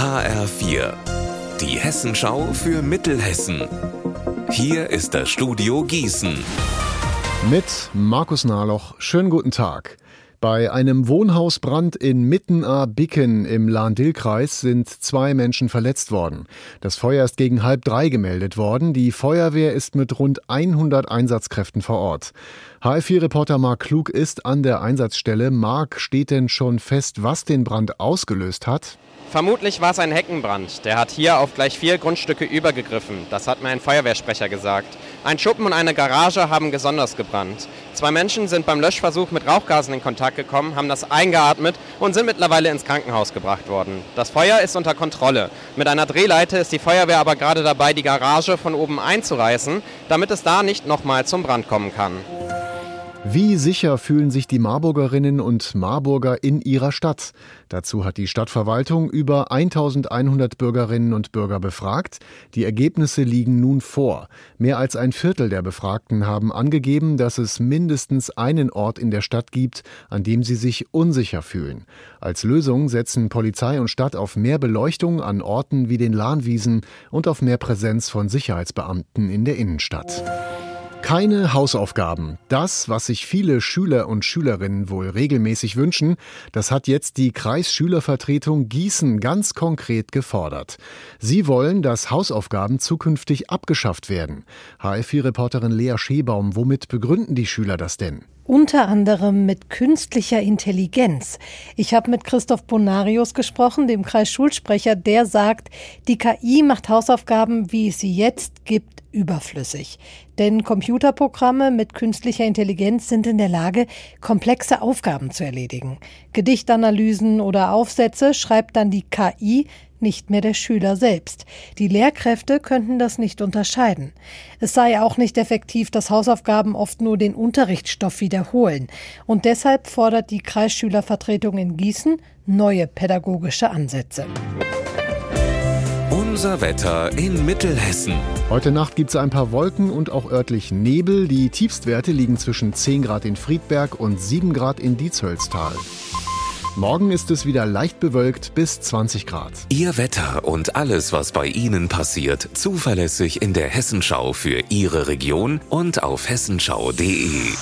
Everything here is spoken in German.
HR4, die Hessenschau für Mittelhessen. Hier ist das Studio Gießen. Mit Markus Nahloch. Schönen guten Tag. Bei einem Wohnhausbrand in Mittenaar-Bicken im Lahn-Dill-Kreis sind zwei Menschen verletzt worden. Das Feuer ist gegen halb drei gemeldet worden. Die Feuerwehr ist mit rund 100 Einsatzkräften vor Ort. HF4-Reporter Marc Klug ist an der Einsatzstelle. Marc, steht denn schon fest, was den Brand ausgelöst hat? Vermutlich war es ein Heckenbrand. Der hat hier auf gleich vier Grundstücke übergegriffen. Das hat mir ein Feuerwehrsprecher gesagt. Ein Schuppen und eine Garage haben besonders gebrannt. Zwei Menschen sind beim Löschversuch mit Rauchgasen in Kontakt gekommen, haben das eingeatmet und sind mittlerweile ins Krankenhaus gebracht worden. Das Feuer ist unter Kontrolle. Mit einer Drehleite ist die Feuerwehr aber gerade dabei, die Garage von oben einzureißen, damit es da nicht nochmal zum Brand kommen kann. Wie sicher fühlen sich die Marburgerinnen und Marburger in ihrer Stadt? Dazu hat die Stadtverwaltung über 1100 Bürgerinnen und Bürger befragt. Die Ergebnisse liegen nun vor. Mehr als ein Viertel der Befragten haben angegeben, dass es mindestens einen Ort in der Stadt gibt, an dem sie sich unsicher fühlen. Als Lösung setzen Polizei und Stadt auf mehr Beleuchtung an Orten wie den Lahnwiesen und auf mehr Präsenz von Sicherheitsbeamten in der Innenstadt. Keine Hausaufgaben. Das, was sich viele Schüler und Schülerinnen wohl regelmäßig wünschen, das hat jetzt die Kreisschülervertretung Gießen ganz konkret gefordert. Sie wollen, dass Hausaufgaben zukünftig abgeschafft werden. HF4-Reporterin Lea Schebaum, womit begründen die Schüler das denn? Unter anderem mit künstlicher Intelligenz. Ich habe mit Christoph Bonarius gesprochen, dem Kreisschulsprecher, der sagt, die KI macht Hausaufgaben, wie es sie jetzt gibt, überflüssig. Denn Computerprogramme mit künstlicher Intelligenz sind in der Lage, komplexe Aufgaben zu erledigen. Gedichtanalysen oder Aufsätze schreibt dann die KI nicht mehr der Schüler selbst. Die Lehrkräfte könnten das nicht unterscheiden. Es sei auch nicht effektiv, dass Hausaufgaben oft nur den Unterrichtsstoff wiederholen. Und deshalb fordert die Kreisschülervertretung in Gießen neue pädagogische Ansätze. Unser Wetter in Mittelhessen. Heute Nacht gibt es ein paar Wolken und auch örtlich Nebel. Die Tiefstwerte liegen zwischen 10 Grad in Friedberg und 7 Grad in Diezhölztal. Morgen ist es wieder leicht bewölkt bis 20 Grad. Ihr Wetter und alles, was bei Ihnen passiert, zuverlässig in der Hessenschau für Ihre Region und auf hessenschau.de.